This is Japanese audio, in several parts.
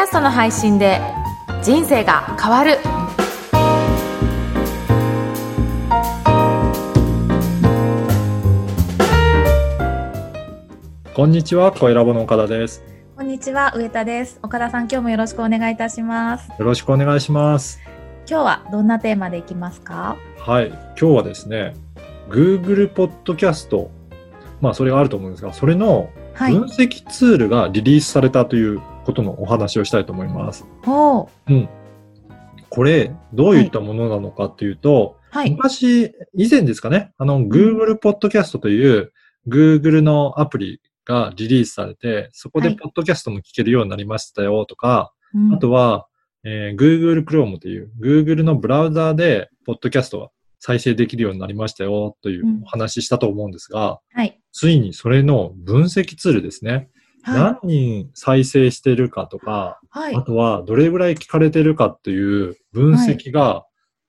ャストの配信で人生が変わるこんにちは、声ラボの岡田です。こんにちは、上田です。岡田さん、今日もよろしくお願いいたします。よろしくお願いします。今日はどんなテーマでいきますか？はい、今日はですね、Google ポッドキャスト、まあそれがあると思うんですが、それのはい。分析ツールがリリースされたということのお話をしたいと思います。うん。これ、どういったものなのかっていうと、はい。昔、以前ですかね、あの、Google ポッドキャストという Google のアプリがリリースされて、そこではいポッドキャストも聞けるようになりましたよとか、うんあとは、えー Google Chrome という Google のブラウザーで、ポッドキャストが再生できるようになりましたよといううんお話ししたと思うんですが、はい。ついにそれの分析ツールですね。は何人再生してるかとか、い。はいあ。とはどれぐらい聞かれてるかっていう分析が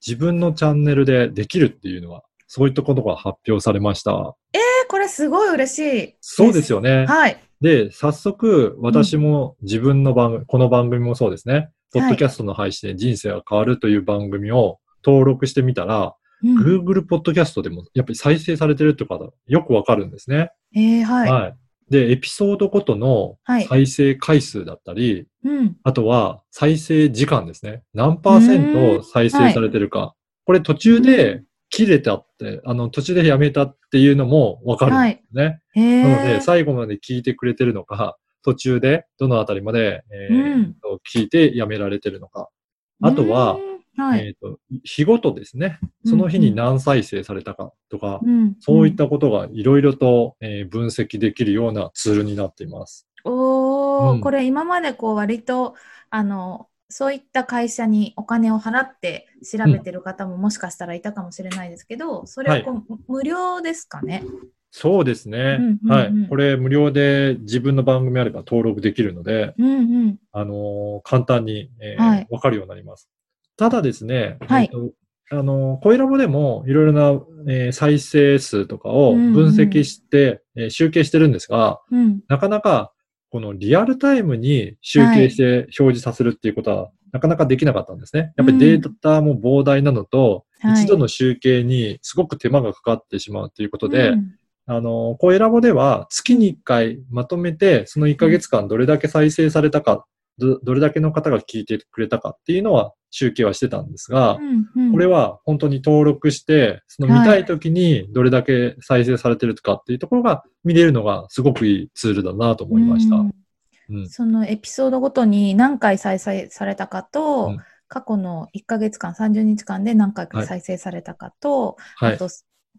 自分のチャンネルでできるっていうのは、そういったことが発表されました。えー、これすごい嬉しい。そうですよね。はい。で、早速、私も自分の番組、この番組もそうですね。ポッドキャストの配信で人生が変わるという番組を登録してみたら、うん Google ポッドキャストでもやっぱり再生されてるって方、よくわかるんですね。えー、はい。はい。で、エピソードごとのはい再生回数だったり、うん。あとは再生時間ですね。何パーセント再生されてるか。これ途中うで切れたって、あの、途中でやめたっていうのもわかるんですね。えなので、ー、最後まで聞いてくれてるのか、途中でどのあたりまで、えーうん聞いてやめられてるのか。あとは、うん、はい。えっ、と、日ごとですね。その日に何再生されたかとか、うん。そういったことがいろいろと、えー分析できるようなツールになっています。おー、うんこれ今までこう割と、あの、そういった会社にお金を払って調べてる方ももしかしたらいたかもしれないですけど、それをこう、無料ですかね？そうですね。うんうんうんはい。これ無料で自分の番組あれば登録できるので、うんうん。あのー簡単に、えーはいわかるようになります。ただですね、はい。えーとあのー、コイラボでもいろいろな、えー再生数とかをうんうん分析して、えー集計してるんですが、うん。なかなかこのリアルタイムに集計して表示させるっていうことは、なかなかできなかったんですね。やっぱりデータも膨大なのと、はい。一度の集計にすごく手間がかかってしまうということで、うん。あの、コエラボでは月に1回まとめて、その1ヶ月間どれだけ再生されたか、どどれだけの方が聞いてくれたかっていうのは集計はしてたんですが、うんうん。これは本当に登録して、その見たい時にどれだけ再生されてるかっていうところが見れるのがすごくいいツールだなと思いました。うん。うん。そのエピソードごとに何回再生されたかと、うん。過去の1ヶ月間、30日間で何回か再生されたかと、はい。あ。と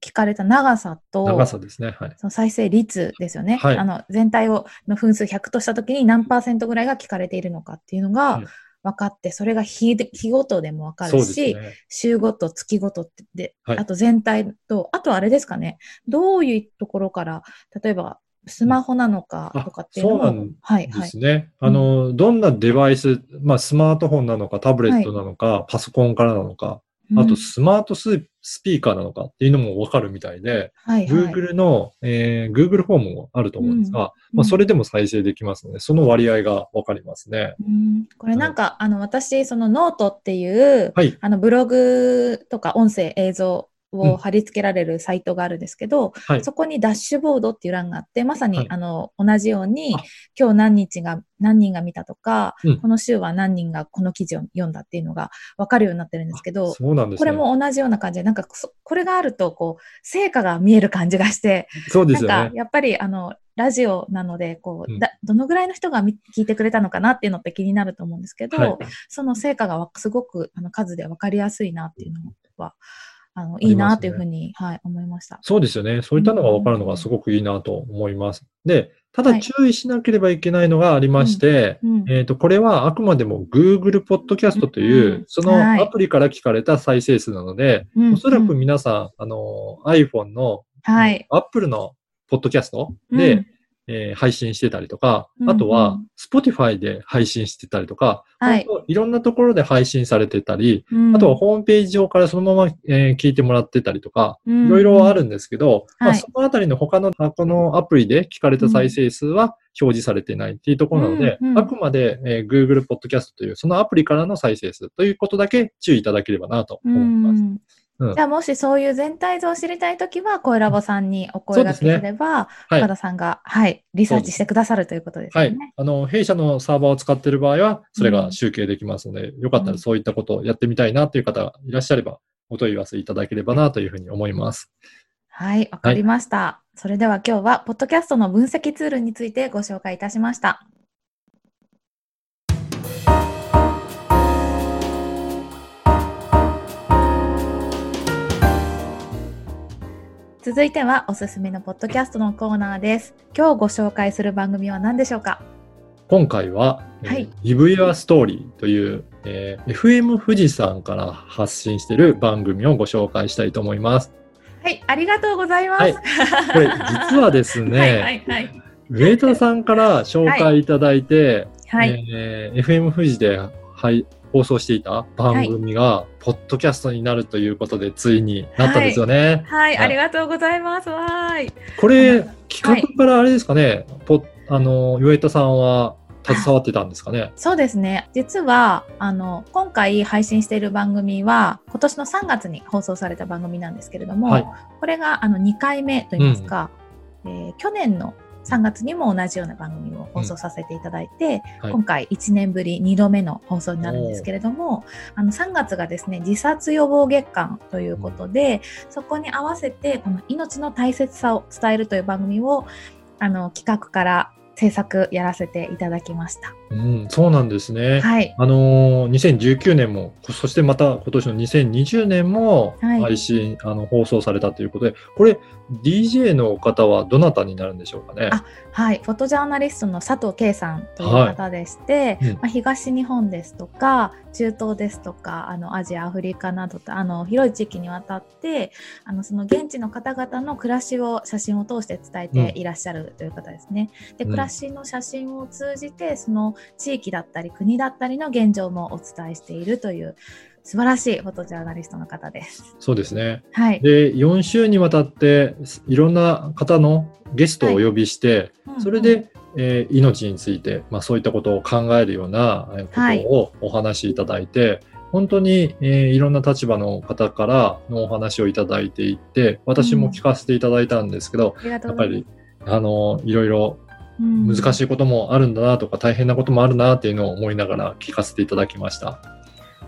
聞かれた長さと、長さですね。はい。その再生率ですよね。はいあの全体をの分数100としたときに何パーセントぐらいが聞かれているのかっていうのがはい分かって、それが日で日ごとでも分かるし、ですね。週ごと、月ごとってで、はいあと全体と、あとあれですかね、どういうところから、例えばスマホなのかとかっていうのも、あそうなんはい、ではい。すね。あの、どんなデバイス、まあスマートフォンなのか、タブレットなのか、パソコンからなのか、あうんとスマートススピーカーなのかっていうのもわかるみたいで、はい、はい。Google の、えー Google フォームもあると思うんですが、うんまあそれでも再生できますので、その割合がわかりますね。うんこれなんか、あの、私、そのノートっていう、はい。あの、ブログとか音声、映像うんを貼り付けられるサイトがあるんですけど、はい。そこにダッシュボードっていう欄があって、まさに、はいあの、同じようにあ、今日何日が、何人が見たとか、うんこの週は何人がこの記事を読んだっていうのが分かるようになってるんですけど、そうなんですね。これも同じような感じで、なんかそ、これがあると、こう、成果が見える感じがして、そうでなんか。やっぱり、あの、ラジオなので、こう、うんだどのぐらいの人が見聞いてくれたのかなっていうのって気になると思うんですけど、はいその成果がわすごくあの数で分かりやすいなっていうのは、あの、いいなというふうに、はい、思いました。そうですよね。そういったのがわかるのがすごくいいなと思います。で、ただ注意しなければいけないのがありまして、うん。えっ、と、これはあくまでも Google Podcast という、うんそのはいアプリから聞かれた再生数なので、うんおそらくうん皆さん、あの、iPhone の、はい。Apple のポッドキャストで、えー配信してたりとか、うんあとはうん Spotify で配信してたりとか、はい。いろんなところで配信されてたり、うん、あとはホームページ上からそのまま、えー聞いてもらってたりとか、うんいろいろあるんですけど、まあ、はい。そのあたりの他のあこのアプリで聞かれた再生数は、表示されてないっていうところなので、うんうんあくまで、えー Google Podcast というそのアプリからの再生数ということだけ注意いただければなとう思います。んうんじゃあ、もしそういう全体像を知りたいときは、声ラボさんにお声掛けすれば、はい岡田さんが、はい、リサーチしてくださるということですはい。あの、弊社のサーバーを使っている場合は、それが集計できますので、よかったうんらそういったことをやってみたいなという方がいらっしゃれば、お問い合わせいただければなというふうに思います。はい、わかりました。それでは今日は、ポッドキャストの分析ツールについてご紹介いたしました。続いてはおすすめのポッドキャストのコーナーです。今日ご紹介する番組は何でしょうか？今回は、えーはい Live Your Story という、えー FM 富士山から発信している番組をご紹介したいと思います。はい、ありがとうございます。はいこれ、実はですね、はいはいはい。ウェイトさんから紹介いただいて、はい。えー FM 富士で、はい、放送していた番組が、ポッドキャストになるということで、ついになったんですよね。はい、はいありがとうございます。わーい。これ企画からあれですかね、ポあの、ウェイトさんは携わってたんですかね？そうですね。実は、あの、今回配信している番組は、今年の3月に放送された番組なんですけれども、はいこれがあの2回目といいますか、えー去年の3月にも同じような番組を放送させていただいて、はい。今回1年ぶり2度目の放送になるんですけれども、あの3月がですね、自殺予防月間ということで、そこに合わせて、この命の大切さを伝えるという番組を、あの、企画から制作やらせていただきました。うん、そうなんですね。はい。あのー2019年も、そしてまた今年の2020年もはい配信、あの放送されたということで、これ DJ の方はどなたになるんでしょうかね？あはい、フォトジャーナリストの佐藤圭さんという方でして、うんまあ、東日本ですとか中東ですとかあのアジアアフリカなどとあの広い地域にわたってあのその現地の方々の暮らしを写真を通して伝えていらっしゃるという方ですね。でうん暮らしの写真を通じてその地域だったり国だったりの現状もお伝えしているという素晴らしいフォトジャーナリストの方です。そうですね。はい。で、4週にわたっていろんな方のゲストをお呼びして、それで、えー命について、まあ、そういったことを考えるようなことをお話しいただいて、本当に、えーいろんな立場の方からのお話をいただいていって、私も聞かせていただいたんですけど、ありがとやっぱり、あの、いろいろうん難しいこともあるんだなとか、大変なこともあるなっていうのを思いながら聞かせていただきました。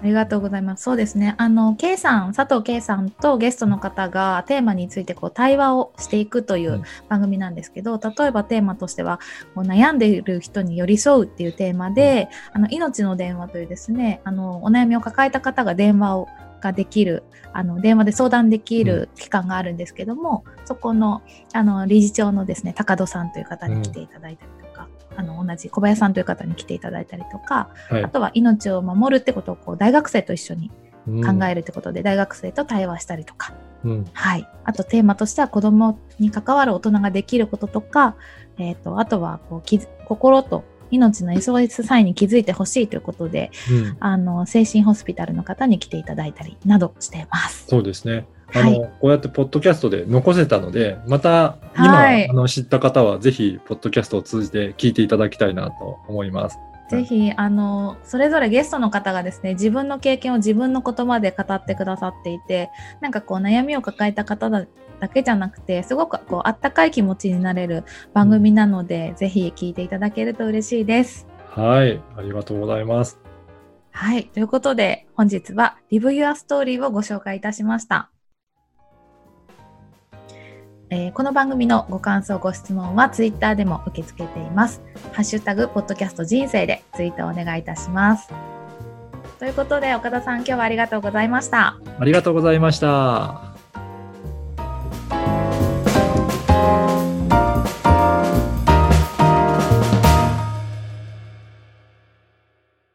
ありがとうございます。そうですね。あの、K さん、佐藤 K さんとゲストの方がテーマについてこう対話をしていくといううん番組なんですけど、例えばテーマとしては、こう悩んでいる人に寄り添うっていうテーマで、あの、命の電話というですね、あの、お悩みを抱えた方が電話をができる、あの、電話で相談できる機関があるんですけども、そこの、あの、理事長のですね、高戸さんという方に来ていただいたりとか、あの、同じ小林さんという方に来ていただいたりとか、はい。あ。とは命を守るってことをこう大学生と一緒にうん。考えるってことで、大学生と対話したりとか、うん。はい。あとテーマとしては子供に関わる大人ができることとか、えっ、と、あとはこう心と命のサインに気づいてほしいということで、うんあの、精神ホスピタルの方に来ていただいたりなどしています。そうですね。あの、はいこうやってポッドキャストで残せたので、また今、はいあの知った方はぜひポッドキャストを通じて聞いていただきたいなと思います。ぜひ、あの、それぞれゲストの方がですね、自分の経験を自分の言葉で語ってくださっていて、なんかこう悩みを抱えた方だだけじゃなくて、すごくこうあったかい気持ちになれる番組なので、ぜひ聞いていただけると嬉しいです。はい、ありがとうございます。はい。ということで、本日は Live Your Story をご紹介いたしました。えーこの番組のご感想、ご質問は Twitter でも受け付けています。ハッシュタグ、ポッドキャスト人生でツイートお願いいたします。ということで、岡田さん、今日はありがとうございました。ありがとうございました。